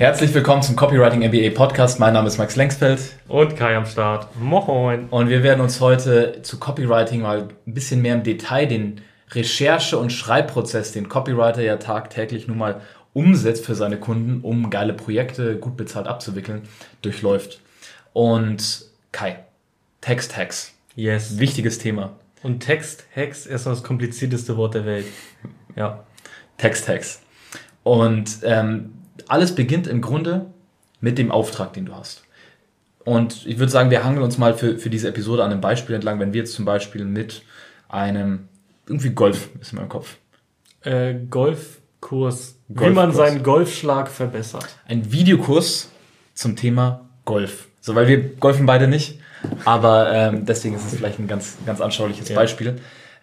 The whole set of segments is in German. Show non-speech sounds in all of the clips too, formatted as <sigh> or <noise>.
Herzlich willkommen zum Copywriting MBA Podcast. Mein Name ist Max Lengsfeld. Und Kai am Start. Moin. Und wir werden uns heute zu Copywriting mal ein bisschen mehr im Detail den Recherche- und Schreibprozess, den Copywriter ja tagtäglich nun mal umsetzt für seine Kunden, um geile Projekte gut bezahlt abzuwickeln, durchläuft. Und Kai, Text-Hacks. Yes. Wichtiges Thema. Und Text-Hacks ist das komplizierteste Wort der Welt. Ja. Text-Hacks. Und ähm, alles beginnt im Grunde mit dem Auftrag, den du hast. Und ich würde sagen, wir hangeln uns mal für, für diese Episode an einem Beispiel entlang, wenn wir jetzt zum Beispiel mit einem, irgendwie Golf ist in meinem Kopf. Äh, Golfkurs, Golfkurs, wie man seinen Golfschlag verbessert. Ein Videokurs zum Thema Golf. So, weil wir golfen beide nicht, aber ähm, deswegen ist es vielleicht ein ganz, ganz anschauliches ja. Beispiel.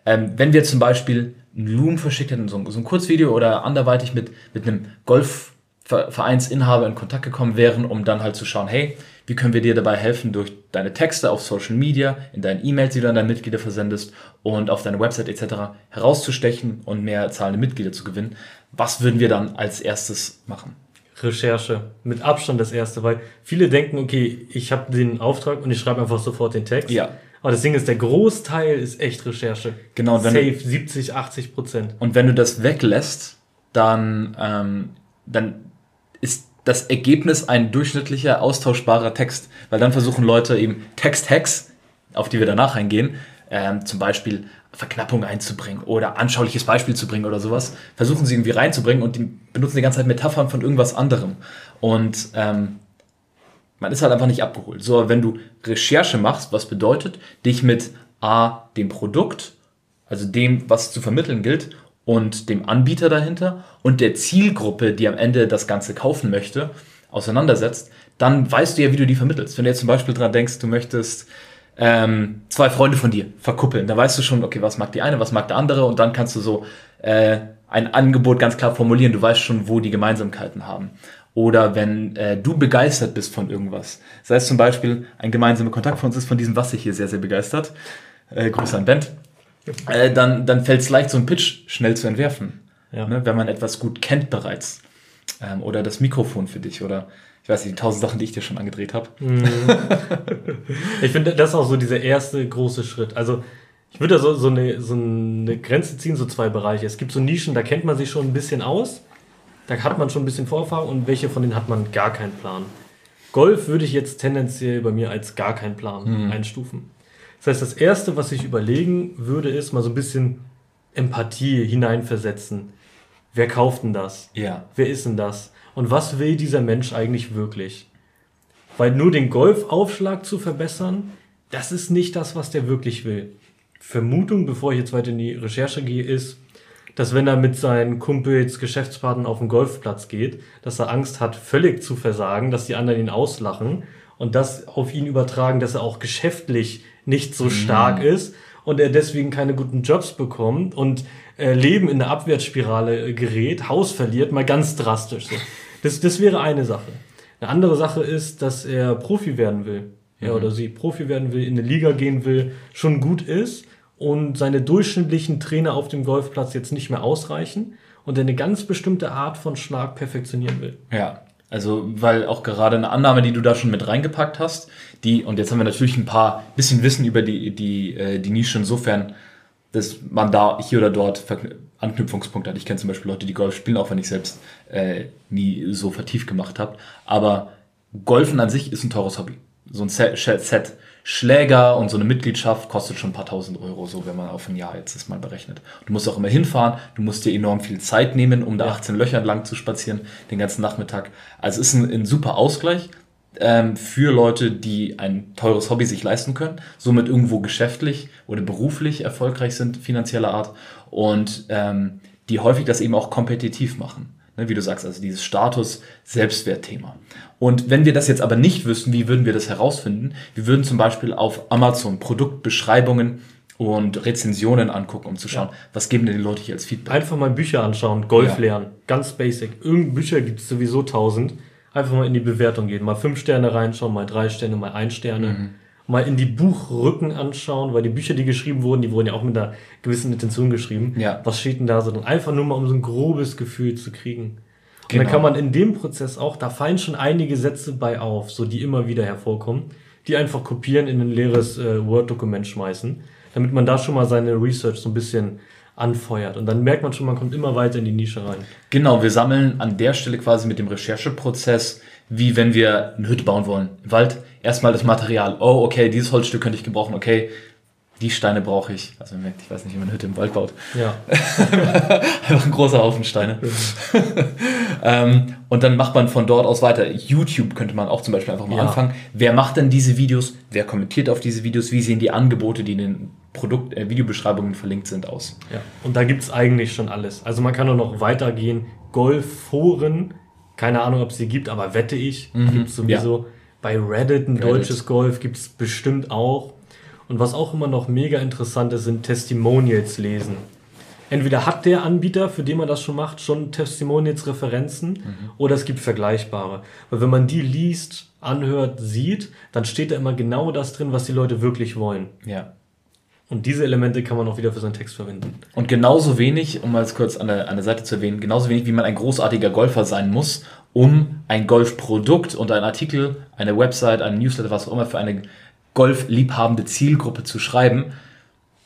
Ähm, wenn wir zum Beispiel einen Loom verschickt hätten, so, so ein Kurzvideo oder anderweitig mit, mit einem Golf Vereinsinhaber in Kontakt gekommen wären, um dann halt zu schauen, hey, wie können wir dir dabei helfen, durch deine Texte auf Social Media, in deinen E-Mails, die du an deine Mitglieder versendest und auf deine Website etc. herauszustechen und mehr zahlende Mitglieder zu gewinnen. Was würden wir dann als erstes machen? Recherche. Mit Abstand das erste, weil viele denken, okay, ich habe den Auftrag und ich schreibe einfach sofort den Text. Ja. Aber das Ding ist, der Großteil ist echt Recherche. Genau. Safe, du, 70, 80 Prozent. Und wenn du das weglässt, dann, ähm, dann ist das Ergebnis ein durchschnittlicher, austauschbarer Text. Weil dann versuchen Leute eben Text-Hacks, auf die wir danach eingehen, ähm, zum Beispiel Verknappung einzubringen oder anschauliches Beispiel zu bringen oder sowas, versuchen sie irgendwie reinzubringen und die benutzen die ganze Zeit Metaphern von irgendwas anderem. Und ähm, man ist halt einfach nicht abgeholt. So, wenn du Recherche machst, was bedeutet, dich mit A, dem Produkt, also dem, was zu vermitteln gilt, und dem Anbieter dahinter und der Zielgruppe, die am Ende das Ganze kaufen möchte, auseinandersetzt, dann weißt du ja, wie du die vermittelst. Wenn du jetzt zum Beispiel dran denkst, du möchtest ähm, zwei Freunde von dir verkuppeln, dann weißt du schon, okay, was mag die eine, was mag der andere und dann kannst du so äh, ein Angebot ganz klar formulieren. Du weißt schon, wo die Gemeinsamkeiten haben. Oder wenn äh, du begeistert bist von irgendwas. Das heißt zum Beispiel, ein gemeinsamer Kontakt von uns ist von diesem Wasser hier sehr, sehr begeistert. Äh, Grüße an Ben äh, dann, dann fällt es leicht, so einen Pitch schnell zu entwerfen. Ja. Ne, wenn man etwas gut kennt bereits. Ähm, oder das Mikrofon für dich oder ich weiß nicht, die tausend Sachen, die ich dir schon angedreht habe. Mhm. <laughs> ich finde, das ist auch so dieser erste große Schritt. Also ich würde da so, so, eine, so eine Grenze ziehen, so zwei Bereiche. Es gibt so Nischen, da kennt man sich schon ein bisschen aus, da hat man schon ein bisschen Vorerfahrung und welche von denen hat man gar keinen Plan. Golf würde ich jetzt tendenziell bei mir als gar keinen Plan mhm. einstufen. Das heißt, das Erste, was ich überlegen würde, ist mal so ein bisschen Empathie hineinversetzen. Wer kauft denn das? Ja. Wer ist denn das? Und was will dieser Mensch eigentlich wirklich? Weil nur den Golfaufschlag zu verbessern, das ist nicht das, was der wirklich will. Vermutung, bevor ich jetzt weiter in die Recherche gehe, ist, dass wenn er mit seinen Kumpels, Geschäftspartnern auf den Golfplatz geht, dass er Angst hat, völlig zu versagen, dass die anderen ihn auslachen und das auf ihn übertragen, dass er auch geschäftlich nicht so stark mhm. ist und er deswegen keine guten Jobs bekommt und äh, Leben in eine Abwärtsspirale gerät, Haus verliert, mal ganz drastisch. So. Das, das wäre eine Sache. Eine andere Sache ist, dass er Profi werden will. Er oder sie Profi werden will, in eine Liga gehen will, schon gut ist und seine durchschnittlichen Trainer auf dem Golfplatz jetzt nicht mehr ausreichen und er eine ganz bestimmte Art von Schlag perfektionieren will. Ja. Also, weil auch gerade eine Annahme, die du da schon mit reingepackt hast, die, und jetzt haben wir natürlich ein paar bisschen Wissen über die, die, äh, die Nische insofern, dass man da hier oder dort Anknüpfungspunkte hat. Ich kenne zum Beispiel Leute, die Golf spielen, auch wenn ich selbst äh, nie so vertieft gemacht habe. Aber Golfen an sich ist ein teures Hobby. So ein Set, Set Schläger und so eine Mitgliedschaft kostet schon ein paar tausend Euro, so wenn man auf ein Jahr jetzt das mal berechnet. Du musst auch immer hinfahren, du musst dir enorm viel Zeit nehmen, um da 18 Löcher lang zu spazieren, den ganzen Nachmittag. Also es ist ein, ein super Ausgleich ähm, für Leute, die ein teures Hobby sich leisten können, somit irgendwo geschäftlich oder beruflich erfolgreich sind, finanzieller Art, und ähm, die häufig das eben auch kompetitiv machen. Ne, wie du sagst, also dieses Status-Selbstwertthema. Und wenn wir das jetzt aber nicht wüssten, wie würden wir das herausfinden? Wir würden zum Beispiel auf Amazon Produktbeschreibungen und Rezensionen angucken, um zu schauen, ja. was geben denn die Leute hier als Feedback. Einfach mal Bücher anschauen, Golf ja. lernen, ganz basic. Irgend Bücher gibt es sowieso tausend. Einfach mal in die Bewertung gehen, mal fünf Sterne reinschauen, mal drei Sterne, mal ein Sterne. Mhm. Mal in die Buchrücken anschauen, weil die Bücher, die geschrieben wurden, die wurden ja auch mit einer gewissen Intention geschrieben. Ja. Was steht denn da so? Einfach nur mal, um so ein grobes Gefühl zu kriegen. Und dann kann man in dem Prozess auch, da fallen schon einige Sätze bei auf, so die immer wieder hervorkommen, die einfach kopieren in ein leeres äh, Word-Dokument schmeißen, damit man da schon mal seine Research so ein bisschen anfeuert. Und dann merkt man schon, man kommt immer weiter in die Nische rein. Genau, wir sammeln an der Stelle quasi mit dem Rechercheprozess, wie wenn wir eine Hütte bauen wollen. Im Wald erstmal das Material. Oh, okay, dieses Holzstück könnte ich gebrauchen. Okay, die Steine brauche ich. Also man merkt, ich weiß nicht, wie man eine Hütte im Wald baut. Ja. <laughs> Einfach ein großer Haufen Steine. <laughs> ähm, und dann macht man von dort aus weiter. YouTube könnte man auch zum Beispiel einfach mal Ja. anfangen. Wer macht denn diese Videos? Wer kommentiert auf diese Videos? Wie sehen die Angebote, die in den Produkt, äh, Videobeschreibungen verlinkt sind, aus? Ja, und da gibt's eigentlich schon alles. Also man kann auch noch weitergehen. Golfforen, keine Ahnung, ob es sie gibt, aber wette ich, gibt's sowieso. Bei Reddit ein Reddit. deutsches Golf gibt's bestimmt auch. Und was auch immer noch mega interessant ist, sind Testimonials lesen. Entweder hat der Anbieter, für den man das schon macht, schon Testimonials Referenzen oder es gibt vergleichbare. Weil wenn man die liest, anhört, sieht, dann steht da immer genau das drin, was die Leute wirklich wollen. Ja. Und diese Elemente kann man auch wieder für seinen Text verwenden. Und genauso wenig, um mal es kurz an der, an der Seite zu erwähnen, genauso wenig wie man ein großartiger Golfer sein muss, um ein Golfprodukt und einen Artikel, eine Website, einen Newsletter, was auch immer für eine golfliebhabende Zielgruppe zu schreiben,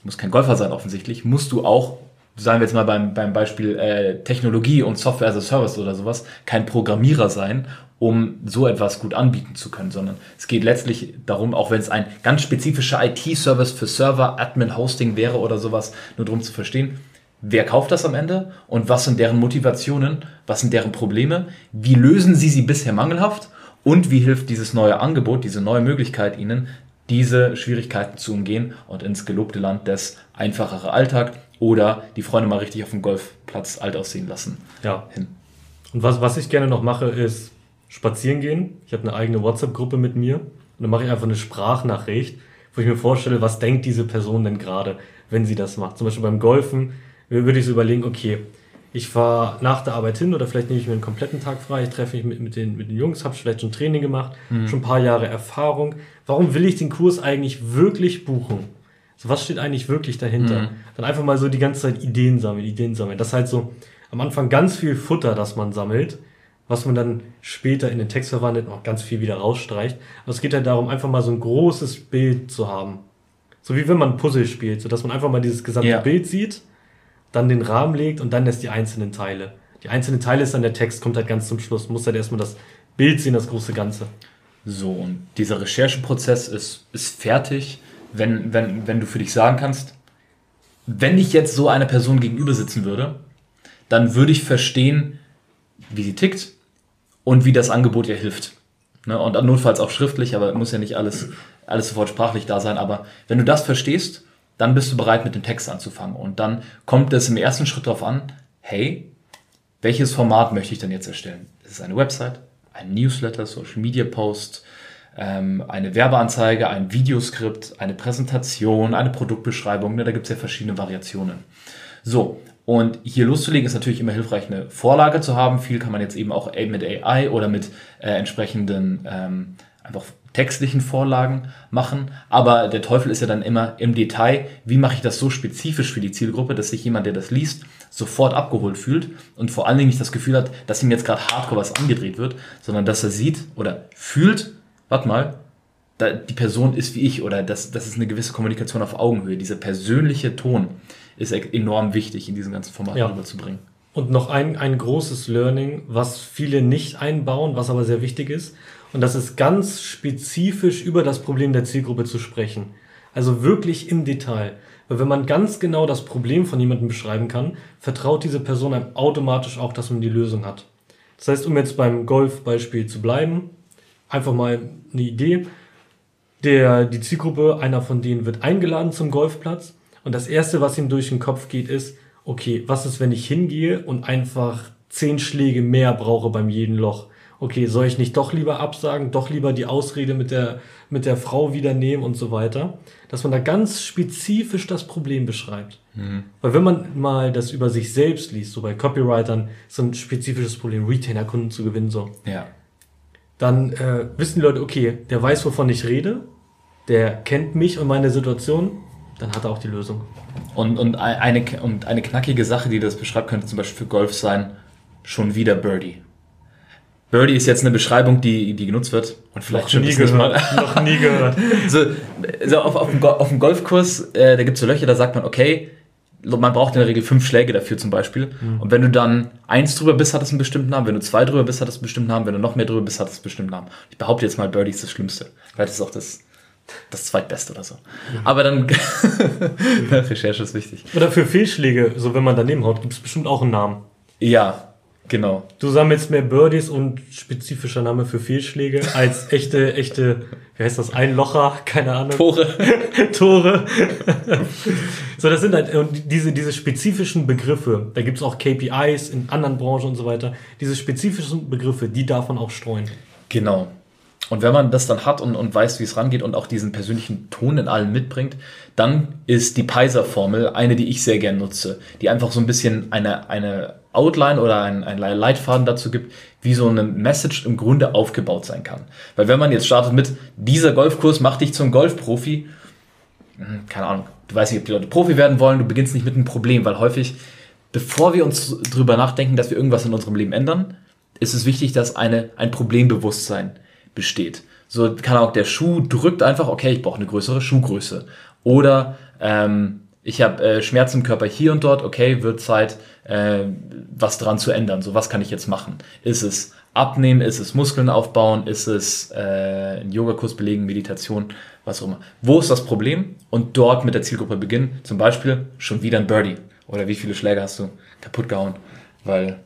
muss kein Golfer sein offensichtlich, musst du auch, sagen wir jetzt mal beim, beim Beispiel äh, Technologie und Software as a Service oder sowas, kein Programmierer sein, um so etwas gut anbieten zu können, sondern es geht letztlich darum, auch wenn es ein ganz spezifischer IT-Service für Server, Admin, Hosting wäre oder sowas, nur darum zu verstehen, wer kauft das am Ende und was sind deren Motivationen, was sind deren Probleme, wie lösen sie sie bisher mangelhaft und wie hilft dieses neue Angebot, diese neue Möglichkeit ihnen, diese Schwierigkeiten zu umgehen und ins gelobte Land des einfachere Alltag oder die Freunde mal richtig auf dem Golfplatz alt aussehen lassen. Ja. Hin. Und was, was ich gerne noch mache, ist spazieren gehen. Ich habe eine eigene WhatsApp-Gruppe mit mir und dann mache ich einfach eine Sprachnachricht, wo ich mir vorstelle, was denkt diese Person denn gerade, wenn sie das macht. Zum Beispiel beim Golfen würde ich so überlegen, okay, ich fahre nach der Arbeit hin oder vielleicht nehme ich mir einen kompletten Tag frei, ich treffe mich mit, mit, den, mit den Jungs, habe vielleicht schon Training gemacht, schon ein paar Jahre Erfahrung. Warum will ich den Kurs eigentlich wirklich buchen? So, was steht eigentlich wirklich dahinter? Dann einfach mal so die ganze Zeit Ideen sammeln, Ideen sammeln. Das ist halt so am Anfang ganz viel Futter, das man sammelt, was man dann später in den Text verwandelt und auch ganz viel wieder rausstreicht. Aber es geht halt darum, einfach mal so ein großes Bild zu haben. So wie wenn man Puzzle spielt, so dass man einfach mal dieses gesamte Ja. Bild sieht, dann den Rahmen legt und dann erst die einzelnen Teile. Die einzelnen Teile ist dann der Text, kommt halt ganz zum Schluss, muss halt erstmal das Bild sehen, das große Ganze. So, und dieser Rechercheprozess ist, ist fertig, wenn, wenn, wenn du für dich sagen kannst, wenn ich jetzt so einer Person gegenüber sitzen würde, dann würde ich verstehen, wie sie tickt und wie das Angebot ihr hilft. Ne? Und notfalls auch schriftlich, aber muss ja nicht alles, alles sofort sprachlich da sein. Aber wenn du das verstehst, dann bist du bereit, mit dem Text anzufangen. Und dann kommt es im ersten Schritt darauf an, hey, welches Format möchte ich denn jetzt erstellen? Ist es eine Website, ein Newsletter, Social Media Post, ähm, eine Werbeanzeige, ein Videoskript, eine Präsentation, eine Produktbeschreibung. Ne, da gibt es ja verschiedene Variationen. So, und hier loszulegen ist natürlich immer hilfreich, eine Vorlage zu haben. Viel kann man jetzt eben auch mit AI oder mit äh, entsprechenden ähm, einfach textlichen Vorlagen machen. Aber der Teufel ist ja dann immer im Detail, wie mache ich das so spezifisch für die Zielgruppe, dass sich jemand, der das liest, sofort abgeholt fühlt und vor allen Dingen nicht das Gefühl hat, dass ihm jetzt gerade hardcore was angedreht wird, sondern dass er sieht oder fühlt, warte mal, da, die Person ist wie ich oder das, das ist eine gewisse Kommunikation auf Augenhöhe. Dieser persönliche Ton ist e- enorm wichtig in diesem ganzen Format Ja. rüberzubringen. Und noch ein, ein großes Learning, was viele nicht einbauen, was aber sehr wichtig ist. Und das ist ganz spezifisch über das Problem der Zielgruppe zu sprechen. Also wirklich im Detail. Weil wenn man ganz genau das Problem von jemandem beschreiben kann, vertraut diese Person einem automatisch auch, dass man die Lösung hat. Das heißt, um jetzt beim Golfbeispiel zu bleiben, einfach mal eine Idee. Der, die Zielgruppe, einer von denen wird eingeladen zum Golfplatz und das erste, was ihm durch den Kopf geht, ist, okay, was ist, wenn ich hingehe und einfach zehn Schläge mehr brauche beim jeden Loch? Okay, soll ich nicht doch lieber absagen, doch lieber die Ausrede mit der, mit der Frau wieder nehmen und so weiter? Dass man da ganz spezifisch das Problem beschreibt. Weil wenn man mal das über sich selbst liest, so bei Copywritern, so ein spezifisches Problem, Retainer-Kunden zu gewinnen, so Ja. dann äh, wissen die Leute, okay, der weiß, wovon ich rede, der kennt mich und meine Situation, dann hat er auch die Lösung. Und, und eine, und eine knackige Sache, die das beschreibt, könnte zum Beispiel für Golf sein, schon wieder Birdie. Birdie ist jetzt eine Beschreibung, die, die genutzt wird. Und vielleicht Noch stimmt nie gehört. Noch nie gehört. <laughs> So, so auf, auf, dem, auf dem Golfkurs, äh, da gibt es so Löcher, da sagt man, okay, man braucht in der Regel fünf Schläge dafür zum Beispiel. Mhm. Und wenn du dann eins drüber bist, hat es einen bestimmten Namen. Wenn du zwei drüber bist, hat es einen bestimmten Namen. Wenn du noch mehr drüber bist, hat es einen bestimmten Namen. Ich behaupte jetzt mal, Birdie ist das Schlimmste. Vielleicht ist es auch das, das zweitbeste oder so. Mhm. Aber dann, <laughs> Recherche ist wichtig. Oder für Fehlschläge, so wenn man daneben haut, gibt es bestimmt auch einen Namen. Ja, genau. Du sammelst mehr Birdies und spezifischer Name für Fehlschläge als echte, echte, wie heißt das, Einlocher, keine Ahnung. Tore. <laughs> Tore. so, das sind halt und diese, diese spezifischen Begriffe, da gibt es auch KPIs in anderen Branchen und so weiter. Diese spezifischen Begriffe, die darf man auch streuen. Genau. Und wenn man das dann hat und, und weiß, wie es rangeht und auch diesen persönlichen Ton in allem mitbringt, dann ist die Peiser-Formel eine, die ich sehr gern nutze, die einfach so ein bisschen eine, eine Outline oder ein, ein Leitfaden dazu gibt, wie so eine Message im Grunde aufgebaut sein kann. Weil wenn man jetzt startet mit, dieser Golfkurs macht dich zum Golfprofi, hm, keine Ahnung, du weißt nicht, ob die Leute Profi werden wollen, du beginnst nicht mit einem Problem, weil häufig, bevor wir uns drüber nachdenken, dass wir irgendwas in unserem Leben ändern, ist es wichtig, dass eine, ein Problembewusstsein besteht. So kann auch der Schuh drückt einfach, okay, ich brauche eine größere Schuhgröße. Oder ähm, ich habe äh, Schmerzen im Körper hier und dort, okay, wird Zeit, äh, was dran zu ändern. So, was kann ich jetzt machen? Ist es abnehmen, ist es Muskeln aufbauen, ist es äh, einen Yogakurs belegen, Meditation, was auch immer. Wo ist das Problem? Und dort mit der Zielgruppe beginnen. Zum Beispiel schon wieder ein Birdie. Oder wie viele Schläge hast du kaputt gehauen? Weil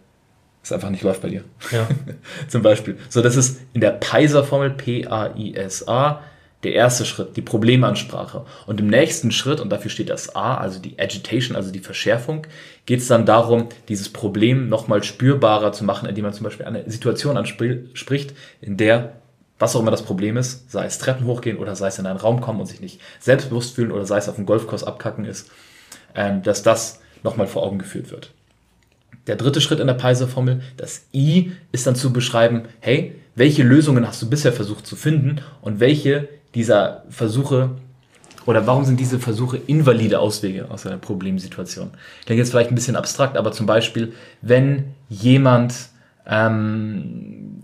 es einfach nicht läuft bei dir. Ja. <laughs> Zum Beispiel. So, das ist in der Peiser-Formel, P-A-I-S-A, der erste Schritt, die Problemansprache. Und im nächsten Schritt, und dafür steht das A, also die Agitation, also die Verschärfung, geht es dann darum, dieses Problem nochmal spürbarer zu machen, indem man zum Beispiel eine Situation anspricht, in der was auch immer das Problem ist, sei es Treppen hochgehen oder sei es in einen Raum kommen und sich nicht selbstbewusst fühlen oder sei es auf dem Golfkurs abkacken ist, ähm, dass das nochmal vor Augen geführt wird. Der dritte Schritt in der Peiser-Formel, das I, ist dann zu beschreiben, hey, welche Lösungen hast du bisher versucht zu finden und welche dieser Versuche oder warum sind diese Versuche invalide Auswege aus einer Problemsituation? Klingt jetzt vielleicht ein bisschen abstrakt, aber zum Beispiel, wenn jemand ähm,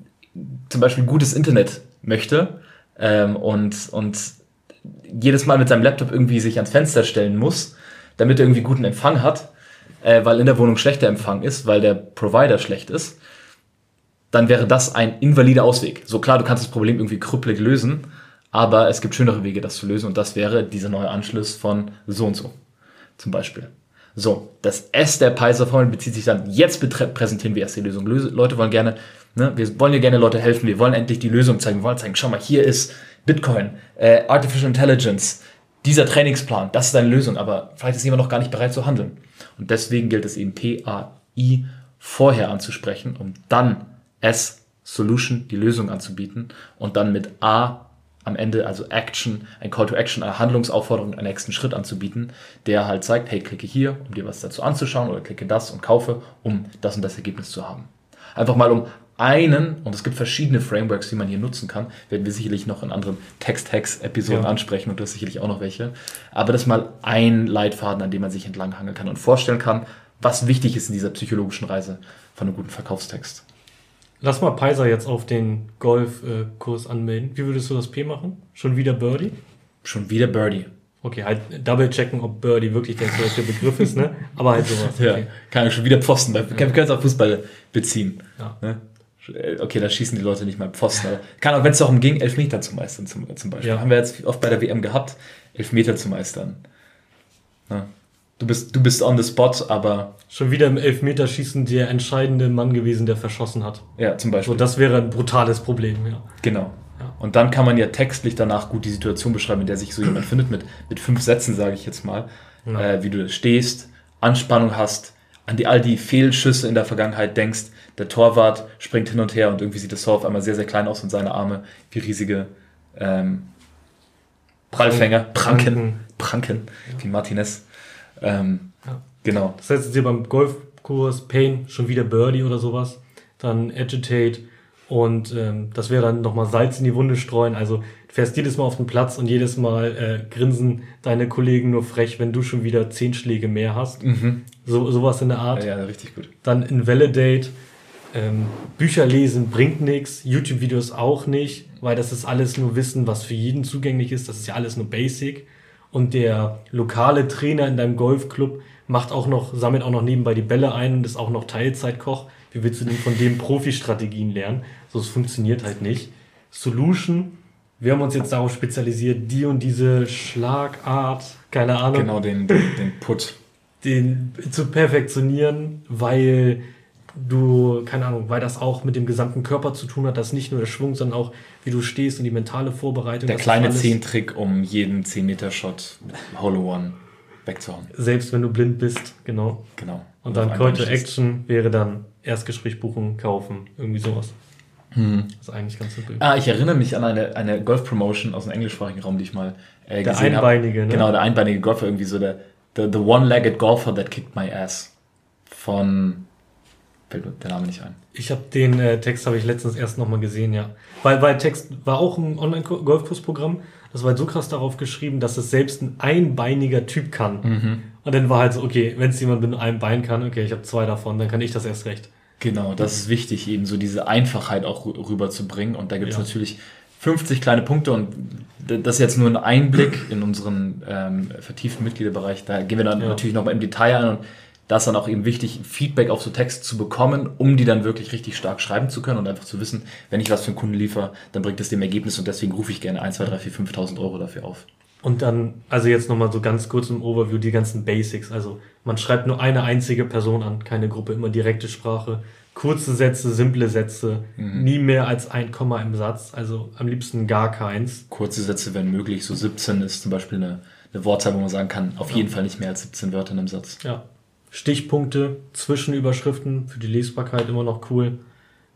zum Beispiel gutes Internet möchte ähm, und, und jedes Mal mit seinem Laptop irgendwie sich ans Fenster stellen muss, damit er irgendwie guten Empfang hat, äh, weil in der Wohnung schlechter Empfang ist, weil der Provider schlecht ist, dann wäre das ein invalider Ausweg. So klar, du kannst das Problem irgendwie krüppelig lösen, aber es gibt schönere Wege, das zu lösen und das wäre dieser neue Anschluss von so und so zum Beispiel. So, das S der Peiser-Formel bezieht sich dann, jetzt präsentieren wir erst die Lösung. Löse, Leute wollen gerne, ne, wir wollen ja gerne Leute helfen, wir wollen endlich die Lösung zeigen, wir wollen zeigen, schau mal, hier ist Bitcoin, äh, Artificial Intelligence, dieser Trainingsplan, das ist deine Lösung, aber vielleicht ist jemand noch gar nicht bereit zu handeln. Und deswegen gilt es eben PAI vorher anzusprechen, um dann S Solution, die Lösung anzubieten und dann mit A am Ende, also Action, ein Call to Action, eine Handlungsaufforderung, einen nächsten Schritt anzubieten, der halt zeigt, hey, klicke hier, um dir was dazu anzuschauen oder klicke das und kaufe, um das und das Ergebnis zu haben. Einfach mal um einen, und es gibt verschiedene Frameworks, die man hier nutzen kann, werden wir sicherlich noch in anderen Text-Hacks-Episoden Ja. ansprechen und du hast sicherlich auch noch welche. Aber das ist mal ein Leitfaden, an dem man sich entlanghangeln kann und vorstellen kann, was wichtig ist in dieser psychologischen Reise von einem guten Verkaufstext. Lass mal Peiser jetzt auf den Golfkurs anmelden. Wie würdest du das P machen? Schon wieder Birdie? Schon wieder Birdie. Okay, halt double checken, ob Birdie wirklich der korrekte Begriff ist, ne? Aber halt sowas. Ja, Okay. kann ich schon wieder Pfosten. Wir können es auf Fußball beziehen. Ja. Ne? Okay, da schießen die Leute nicht mal Pfosten. Aber kann auch, wenn es darum ging, Elfmeter zu meistern zum, zum Beispiel. Ja. Haben wir jetzt oft bei der WM gehabt, Elfmeter zu meistern. Ja. Du, bist, du bist on the spot, aber Schon wieder im Elfmeterschießen der entscheidende Mann gewesen, der verschossen hat. ja, zum So, Beispiel. das wäre ein brutales Problem, ja. Genau. Ja. Und dann kann man ja textlich danach gut die Situation beschreiben, in der sich so jemand findet, mit, mit fünf Sätzen, sage ich jetzt mal, Ja. äh, wie du stehst, Anspannung hast, an die all die Fehlschüsse in der Vergangenheit denkst, der Torwart springt hin und her und irgendwie sieht das Tor auf einmal sehr, sehr klein aus und seine Arme wie riesige ähm, Prallfänger, Pranken, Pranken, wie Martinez. Ähm, Ja. Genau. Das heißt jetzt hier beim Golfkurs Pain schon wieder Birdie oder sowas, dann Agitate und ähm, das wäre dann nochmal Salz in die Wunde streuen. Also du fährst jedes Mal auf den Platz und jedes Mal äh, grinsen deine Kollegen nur frech, wenn du schon wieder zehn Schläge mehr hast. Mhm. So, sowas in der Art. Ja, ja, richtig gut. Dann Invalidate, Ähm, Bücher lesen bringt nichts, YouTube-Videos auch nicht, weil das ist alles nur Wissen, was für jeden zugänglich ist. Das ist ja alles nur Basic. Und der lokale Trainer in deinem Golfclub macht auch noch, sammelt auch noch nebenbei die Bälle ein und ist auch noch Teilzeitkoch. Wie willst du denn von dem Profi-Strategien lernen? So, es funktioniert halt nicht. Solution, wir haben uns jetzt darauf spezialisiert, die und diese Schlagart, keine Ahnung. Genau, den, den, den Put. Den zu perfektionieren, weil du, keine Ahnung, weil das auch mit dem gesamten Körper zu tun hat, das nicht nur der Schwung, sondern auch, wie du stehst und die mentale Vorbereitung. Der kleine Zehntrick, um jeden 10-Meter-Shot Hollow One wegzuhauen. Selbst wenn du blind bist, genau. Genau. Und dann auf Call to. Action wäre dann Erstgespräch buchen, kaufen, irgendwie sowas. Hm. Das ist eigentlich ganz simpel. Ah, ich erinnere mich an eine, eine Golf-Promotion aus dem englischsprachigen Raum, die ich mal äh, Der gesehen Einbeinige, habe. ne? Genau, der einbeinige Golfer, irgendwie so der the, the one-legged golfer that kicked my ass. Von fällt mir der Name nicht ein. Ich habe den äh, Text habe ich letztens erst nochmal gesehen, ja. Weil, weil Text war auch ein Online-Golfkursprogramm. Das war halt so krass darauf geschrieben, dass es selbst ein einbeiniger Typ kann. Mhm. Und dann war halt so, okay, wenn es jemand mit einem Bein kann, okay, ich habe zwei davon, dann kann ich das erst recht. Genau, das ist wichtig, eben so diese Einfachheit auch rü- rüberzubringen. Und da gibt es Ja. natürlich 50 kleine Punkte und das ist jetzt nur ein Einblick in unseren ähm, vertieften Mitgliederbereich. Da gehen wir dann Ja. natürlich nochmal im Detail ein und da ist dann auch eben wichtig, Feedback auf so Texte zu bekommen, um die dann wirklich richtig stark schreiben zu können und einfach zu wissen, wenn ich was für einen Kunden liefere, dann bringt es dem Ergebnis und deswegen rufe ich gerne 1, 2, 3, 4, 5.000 Euro dafür auf. Und dann, also jetzt nochmal so ganz kurz im Overview, die ganzen Basics. Also man schreibt nur eine einzige Person an, keine Gruppe, immer direkte Sprache. Kurze Sätze, simple Sätze, nie mehr als ein Komma im Satz, also am liebsten gar keins. Kurze Sätze, wenn möglich, so 17 ist zum Beispiel eine, eine Wortzahl, wo man sagen kann, auf jeden Fall nicht mehr als 17 Wörter in einem Satz. Ja. Stichpunkte, Zwischenüberschriften für die Lesbarkeit immer noch cool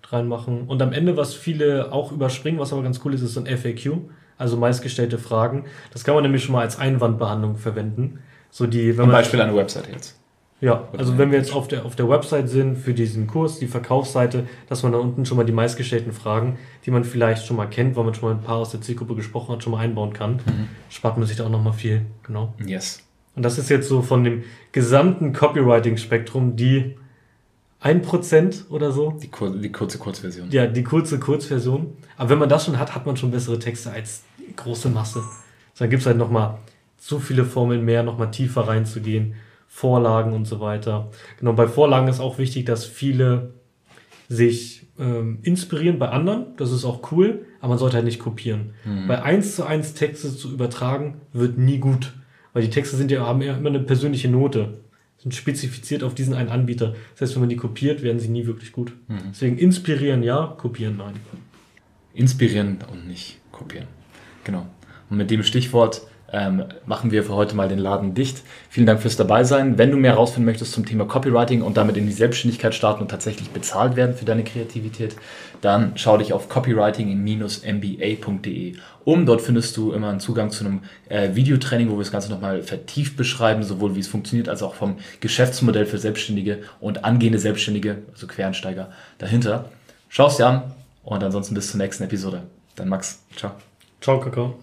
reinmachen. Und am Ende, was viele auch überspringen, was aber ganz cool ist, ist so ein FAQ, also meistgestellte Fragen. Das kann man nämlich schon mal als Einwandbehandlung verwenden. So die, wenn Zum man Beispiel eine Website jetzt. Ja, also wenn wir jetzt auf der, auf der Website sind für diesen Kurs, die Verkaufsseite, dass man da unten schon mal die meistgestellten Fragen, die man vielleicht schon mal kennt, weil man schon mal ein paar aus der Zielgruppe gesprochen hat, schon mal einbauen kann. Spart man sich da auch nochmal viel, genau. Yes. Und das ist jetzt so von dem gesamten Copywriting-Spektrum die 1% oder so. Die, kur die kurze Kurzversion. Ja, die kurze Kurzversion. Aber wenn man das schon hat, hat man schon bessere Texte als die große Masse. Dann gibt es halt nochmal so viele Formeln mehr, nochmal tiefer reinzugehen, Vorlagen und so weiter. Genau, bei Vorlagen ist auch wichtig, dass viele sich ähm, inspirieren bei anderen. Das ist auch cool, aber man sollte halt nicht kopieren. Bei 1 zu 1 Texte zu übertragen, wird nie gut. Weil die Texte sind ja, haben ja immer eine persönliche Note. Sind spezifiziert auf diesen einen Anbieter. Das heißt, wenn man die kopiert, werden sie nie wirklich gut. Deswegen inspirieren ja, kopieren nein. Inspirieren und nicht kopieren. Genau. Und mit dem Stichwort ähm, machen wir für heute mal den Laden dicht. Vielen Dank fürs Dabeisein. Wenn du mehr herausfinden möchtest zum Thema Copywriting und damit in die Selbstständigkeit starten und tatsächlich bezahlt werden für deine Kreativität, dann schau dich auf copywriting-mba.de um. Dort findest du immer einen Zugang zu einem äh, Videotraining, wo wir das Ganze nochmal vertieft beschreiben, sowohl wie es funktioniert, als auch vom Geschäftsmodell für Selbstständige und angehende Selbstständige, also Quereinsteiger, dahinter. Schau es dir an und ansonsten bis zur nächsten Episode. Dann Max. Ciao. Ciao, Kakao.